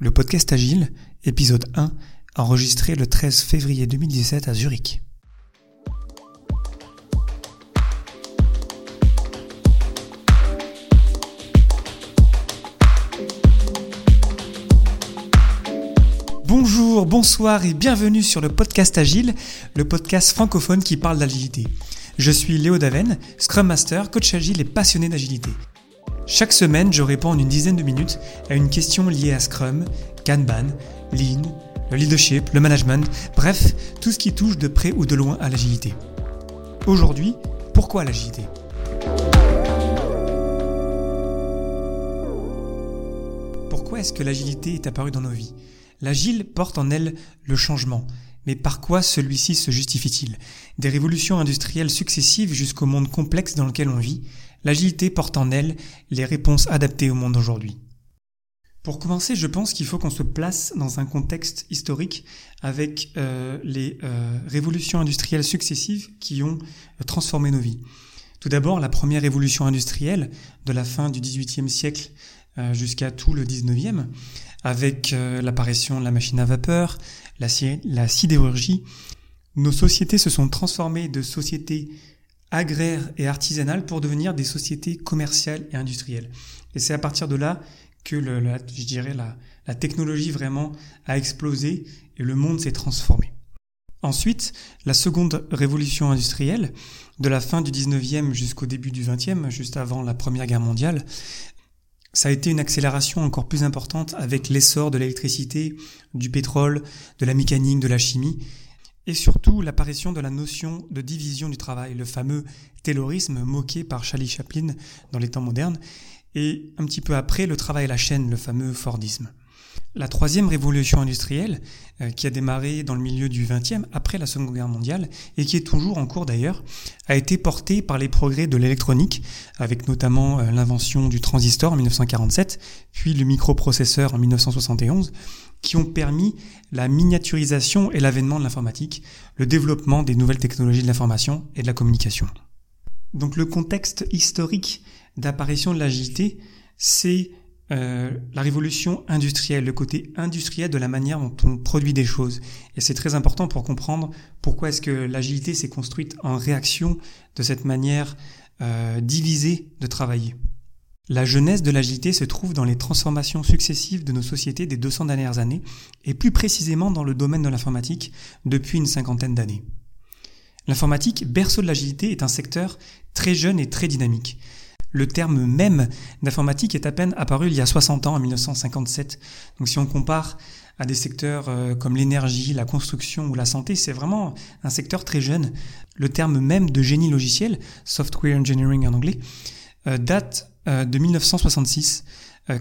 Le podcast Agile, épisode 1, enregistré le 13 février 2017 à Zurich. Bonjour, bonsoir et bienvenue sur le podcast Agile, le podcast francophone qui parle d'agilité. Je suis Léo Daven, Scrum Master, coach agile et passionné d'agilité. Chaque semaine, je réponds en une dizaine de minutes à une question liée à Scrum, Kanban, Lean, le leadership, le management, bref, tout ce qui touche de près ou de loin à l'agilité. Aujourd'hui, pourquoi l'agilité? Pourquoi est-ce que l'agilité est apparue dans nos vies? L'agile porte en elle le changement. Mais par quoi celui-ci se justifie-t-il? Des révolutions industrielles successives jusqu'au monde complexe dans lequel on vit, l'agilité porte en elle les réponses adaptées au monde d'aujourd'hui. Pour commencer, je pense qu'il faut qu'on se place dans un contexte historique avec euh, les euh, révolutions industrielles successives qui ont euh, transformé nos vies. Tout d'abord, la première révolution industrielle de la fin du XVIIIe siècle jusqu'à tout le XIXe, avec l'apparition de la machine à vapeur, la sidérurgie, nos sociétés se sont transformées de sociétés agraires et artisanales pour devenir des sociétés commerciales et industrielles. Et c'est à partir de là que le, je dirais la, la technologie vraiment a explosé et le monde s'est transformé. Ensuite, la seconde révolution industrielle, de la fin du 19e jusqu'au début du 20e, juste avant la Première Guerre mondiale, ça a été une accélération encore plus importante avec l'essor de l'électricité, du pétrole, de la mécanique, de la chimie, et surtout l'apparition de la notion de division du travail, le fameux taylorisme moqué par Charlie Chaplin dans les temps modernes, et un petit peu après le travail à la chaîne, le fameux Fordisme. La troisième révolution industrielle, euh, qui a démarré dans le milieu du XXe, après la Seconde Guerre mondiale, et qui est toujours en cours d'ailleurs, a été portée par les progrès de l'électronique, avec notamment euh, l'invention du transistor en 1947, puis le microprocesseur en 1971, qui ont permis la miniaturisation et l'avènement de l'informatique, le développement des nouvelles technologies de l'information et de la communication. Donc le contexte historique d'apparition de l'agilité, c'est euh, la révolution industrielle, le côté industriel de la manière dont on produit des choses. Et c'est très important pour comprendre pourquoi est-ce que l'agilité s'est construite en réaction de cette manière euh, divisée de travailler. La jeunesse de l'agilité se trouve dans les transformations successives de nos sociétés des 200 dernières années, et plus précisément dans le domaine de l'informatique depuis une cinquantaine d'années. L'informatique, berceau de l'agilité, est un secteur très jeune et très dynamique. Le terme même d'informatique est à peine apparu il y a 60 ans, en 1957. Donc si on compare à des secteurs euh, comme l'énergie, la construction ou la santé, c'est vraiment un secteur très jeune. Le terme même de génie logiciel, software engineering en anglais, euh, date euh, de 1966.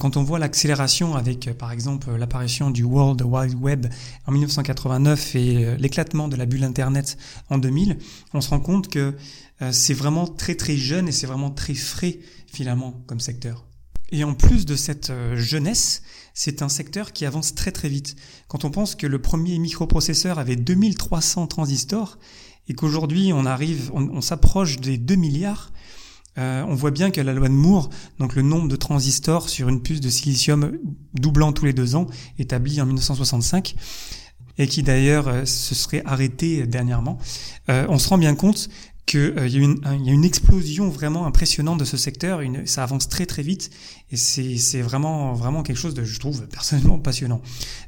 Quand on voit l'accélération avec, par exemple, l'apparition du World Wide Web en 1989 et l'éclatement de la bulle Internet en 2000, on se rend compte que euh, c'est vraiment très très jeune et c'est vraiment très frais finalement comme secteur. Et en plus de cette euh, jeunesse, c'est un secteur qui avance très très vite. Quand on pense que le premier microprocesseur avait 2300 transistors et qu'aujourd'hui on arrive, on, s'approche des 2 milliards, euh, on voit bien que la loi de Moore, donc le nombre de transistors sur une puce de silicium doublant tous les deux ans, établi en 1965, et qui d'ailleurs se serait arrêté dernièrement, on se rend bien compte qu'il euh, y, a une, y a une explosion vraiment impressionnante de ce secteur, une, ça avance très très vite et c'est vraiment vraiment quelque chose de, je trouve, personnellement passionnant.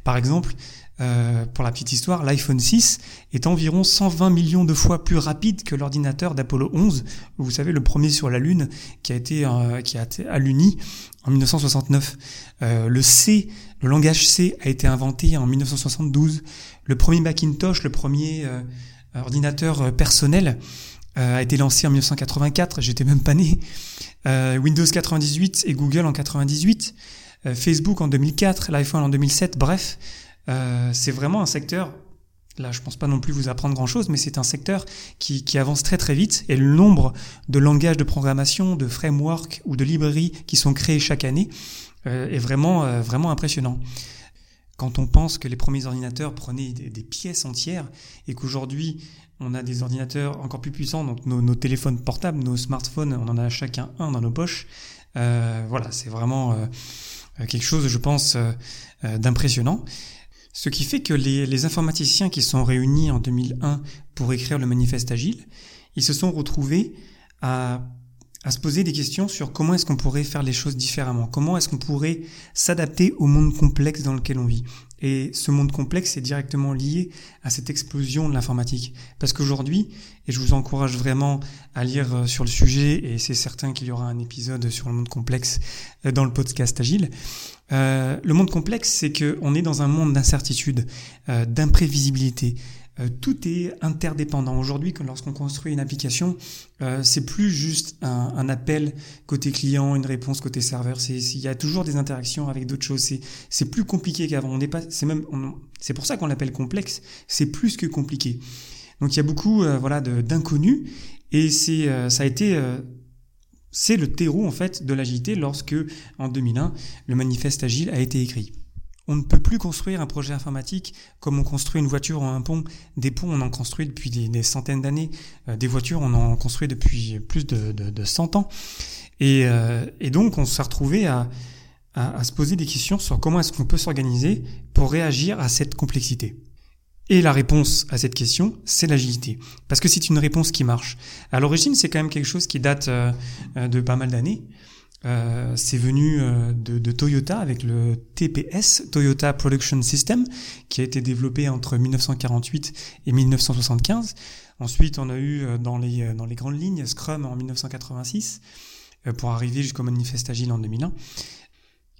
Par exemple, euh, pour la petite histoire, l'iPhone 6 est environ 120 millions de fois plus rapide que l'ordinateur d'Apollo 11, vous savez le premier sur la Lune qui a été euh, qui a été à l'Uni en 1969. Euh, le C, le langage C a été inventé en 1972. Le premier Macintosh, le premier euh, ordinateur personnel a été lancé en 1984, j'étais même pas né. Windows 98 et Google en 98, euh, Facebook en 2004, l'iPhone en 2007, bref, c'est vraiment un secteur là je pense pas non plus vous apprendre grand chose, mais c'est un secteur qui, avance très très vite et le nombre de langages de programmation, de frameworks ou de librairies qui sont créés chaque année euh, est vraiment vraiment impressionnant. Quand on pense que les premiers ordinateurs prenaient des, pièces entières et qu'aujourd'hui on a des ordinateurs encore plus puissants, donc nos, téléphones portables, nos smartphones, on en a chacun un dans nos poches. Euh, voilà, c'est vraiment, euh, quelque chose, je pense, d'impressionnant. Ce qui fait que les, informaticiens qui sont réunis en 2001 pour écrire le manifeste agile, ils se sont retrouvés à se poser des questions sur comment est-ce qu'on pourrait faire les choses différemment, comment est-ce qu'on pourrait s'adapter au monde complexe dans lequel on vit. Et ce monde complexe est directement lié à cette explosion de l'informatique. Parce qu'aujourd'hui, et je vous encourage vraiment à lire euh, sur le sujet, et c'est certain qu'il y aura un épisode sur le monde complexe euh, dans le podcast Agile, euh, le monde complexe, c'est qu'on est dans un monde d'incertitude, d'imprévisibilité, euh, tout est interdépendant. Aujourd'hui, lorsqu'on construit une application, euh, c'est plus juste un, un, appel côté client, une réponse côté serveur. C'est, il y a toujours des interactions avec d'autres choses. C'est, plus compliqué qu'avant. On n'est pas, c'est même, c'est pour ça qu'on l'appelle complexe. C'est plus que compliqué. Donc il y a beaucoup, euh, voilà, d'inconnus. Et c'est, euh, ça a été c'est le terreau en fait de l'agilité lorsque en 2001 le manifeste agile a été écrit. On ne peut plus construire un projet informatique comme on construit une voiture ou un pont. Des ponts, on en construit depuis des, centaines d'années. Euh, des voitures, on en construit depuis plus de, de, 100 ans. Euh, et, donc, on s'est retrouvé à, à, se poser des questions sur comment est-ce qu'on peut s'organiser pour réagir à cette complexité. Et la réponse à cette question, c'est l'agilité. Parce que c'est une réponse qui marche. À l'origine, c'est quand même quelque chose qui date euh, de pas mal d'années. Euh, c'est venu euh, de, de, Toyota avec le TPS, Toyota Production System, qui a été développé entre 1948 et 1975. Ensuite, on a eu euh, dans les, dans les grandes lignes Scrum en 1986 pour arriver jusqu'au manifeste Agile en 2001.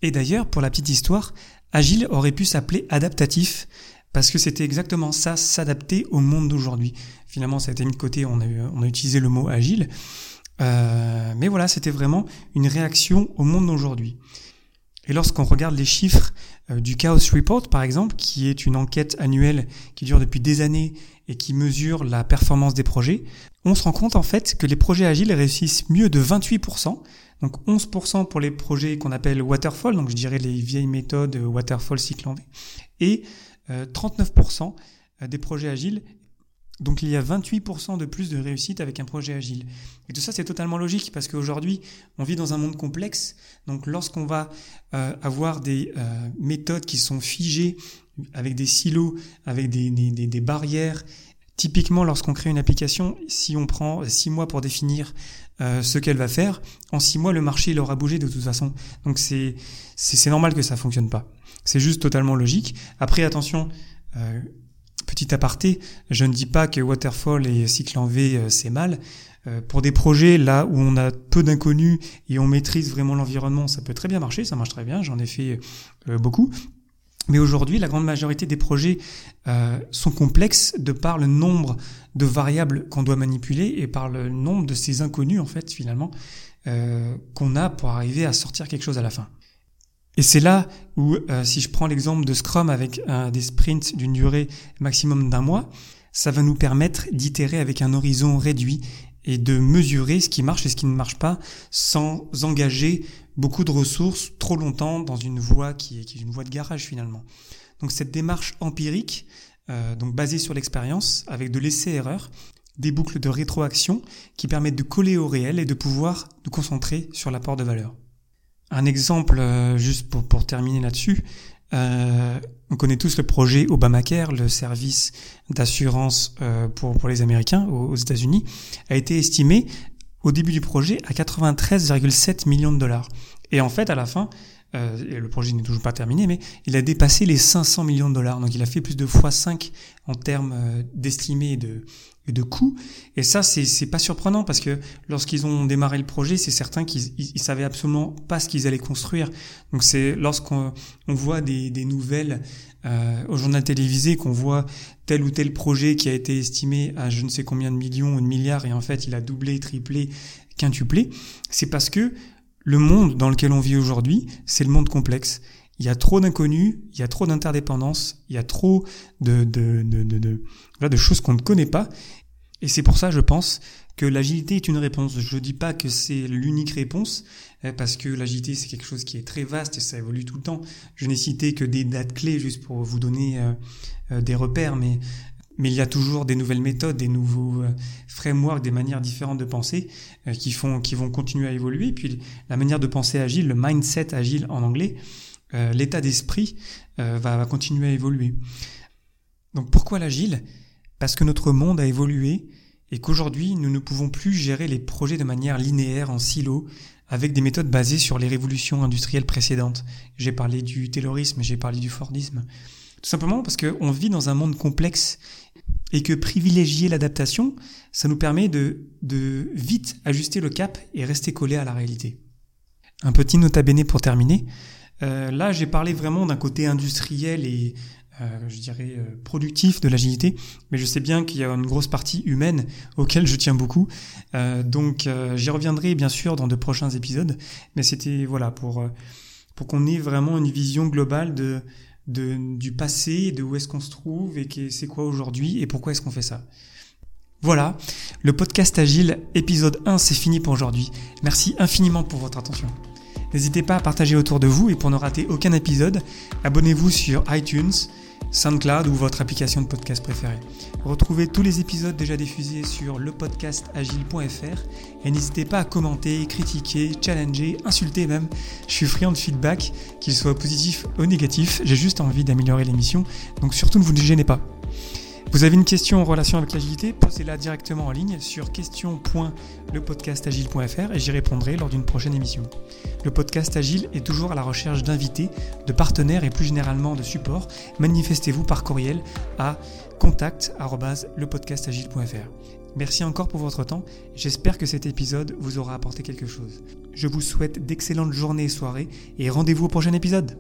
Et d'ailleurs, pour la petite histoire, Agile aurait pu s'appeler adaptatif parce que c'était exactement ça, s'adapter au monde d'aujourd'hui. Finalement, ça a été mis de côté, on a, on a utilisé le mot agile. Euh, mais voilà, c'était vraiment une réaction au monde d'aujourd'hui. Et lorsqu'on regarde les chiffres euh, du Chaos Report, par exemple, qui est une enquête annuelle qui dure depuis des années et qui mesure la performance des projets, on se rend compte en fait que les projets agiles réussissent mieux de 28%, donc 11% pour les projets qu'on appelle waterfall, donc je dirais les vieilles méthodes waterfall cycle en V, et 39% euh, des projets agiles donc il y a 28% de plus de réussite avec un projet agile. Et tout ça, c'est totalement logique parce qu'aujourd'hui, on vit dans un monde complexe. Donc lorsqu'on va euh, avoir des euh, méthodes qui sont figées, avec des silos, avec des, des, des barrières, typiquement lorsqu'on crée une application, si on prend six mois pour définir euh, ce qu'elle va faire, en six mois, le marché il aura bougé de toute façon. Donc c'est normal que ça fonctionne pas. C'est juste totalement logique. Après, attention. Petit aparté, je ne dis pas que Waterfall et cycle en V, euh, c'est mal. Euh, pour des projets là où on a peu d'inconnus et on maîtrise vraiment l'environnement, ça peut très bien marcher, ça marche très bien, j'en ai fait euh, beaucoup. Mais aujourd'hui, la grande majorité des projets sont complexes de par le nombre de variables qu'on doit manipuler et par le nombre de ces inconnus, en fait, finalement, qu'on a pour arriver à sortir quelque chose à la fin. Et c'est là où, euh, si je prends l'exemple de Scrum avec des sprints d'une durée maximum d'un mois, ça va nous permettre d'itérer avec un horizon réduit et de mesurer ce qui marche et ce qui ne marche pas sans engager beaucoup de ressources trop longtemps dans une voie qui est, qui est une voie de garage finalement. Donc cette démarche empirique, euh, donc basée sur l'expérience, avec de l'essai-erreur, des boucles de rétroaction qui permettent de coller au réel et de pouvoir nous concentrer sur l'apport de valeur. Un exemple, euh, juste pour, terminer là-dessus, euh, on connaît tous le projet Obamacare, le service d'assurance euh, pour, pour les Américains aux, États-Unis, a été estimé au début du projet à 93,7 millions de dollars. Et en fait, à la fin, euh, et le projet n'est toujours pas terminé, mais il a dépassé les 500 millions de dollars. Donc il a fait plus de x5 en termes euh, d'estimés de, de coûts. Et ça, c'est pas surprenant parce que lorsqu'ils ont démarré le projet, c'est certain qu'ils ils, savaient absolument pas ce qu'ils allaient construire. Donc c'est lorsqu'on on voit des, des nouvelles euh, au journal télévisé qu'on voit tel ou tel projet qui a été estimé à je ne sais combien de millions ou de milliards et en fait il a doublé, triplé, quintuplé, c'est parce que le monde dans lequel on vit aujourd'hui, c'est le monde complexe. Il y a trop d'inconnus, il y a trop d'interdépendances, il y a trop de, de, de, de, de choses qu'on ne connaît pas. Et c'est pour ça, je pense, que l'agilité est une réponse. Je ne dis pas que c'est l'unique réponse, euh, parce que l'agilité, c'est quelque chose qui est très vaste et ça évolue tout le temps. Je n'ai cité que des dates clés juste pour vous donner euh, euh, des repères, mais mais il y a toujours des nouvelles méthodes, des nouveaux euh, frameworks, des manières différentes de penser euh, qui vont continuer à évoluer. Puis la manière de penser agile, le mindset agile en anglais, euh, l'état d'esprit va, va continuer à évoluer. Donc pourquoi l'agile? Parce que notre monde a évolué et qu'aujourd'hui nous ne pouvons plus gérer les projets de manière linéaire en silo avec des méthodes basées sur les révolutions industrielles précédentes. J'ai parlé du taylorisme, j'ai parlé du fordisme. Tout simplement parce qu'on vit dans un monde complexe et que privilégier l'adaptation, ça nous permet de, de vite ajuster le cap et rester collé à la réalité. Un petit nota bene pour terminer. Euh, là, j'ai parlé vraiment d'un côté industriel et euh, je dirais euh, productif de l'agilité, mais je sais bien qu'il y a une grosse partie humaine auquel je tiens beaucoup. Donc, j'y reviendrai bien sûr dans de prochains épisodes, mais c'était voilà pour pour qu'on ait vraiment une vision globale de de, du passé, de où est-ce qu'on se trouve et c'est quoi aujourd'hui et pourquoi est-ce qu'on fait ça. Voilà, le podcast Agile épisode 1 c'est fini pour aujourd'hui. Merci infiniment pour votre attention. N'hésitez pas à partager autour de vous et pour ne rater aucun épisode, abonnez-vous sur iTunes, SoundCloud ou votre application de podcast préférée. Retrouvez tous les épisodes déjà diffusés sur lepodcastagile.fr et n'hésitez pas à commenter, critiquer, challenger, insulter même. Je suis friand de feedback, qu'il soit positif ou négatif, j'ai juste envie d'améliorer l'émission, donc surtout ne vous ne gênez pas. Vous avez une question en relation avec l'agilité Posez-la directement en ligne sur question.lepodcastagile.fr et j'y répondrai lors d'une prochaine émission. Le podcast Agile est toujours à la recherche d'invités, de partenaires et plus généralement de supports. Manifestez-vous par courriel à contact@lepodcastagile.fr. Merci encore pour votre temps. J'espère que cet épisode vous aura apporté quelque chose. Je vous souhaite d'excellentes journées et soirées et rendez-vous au prochain épisode.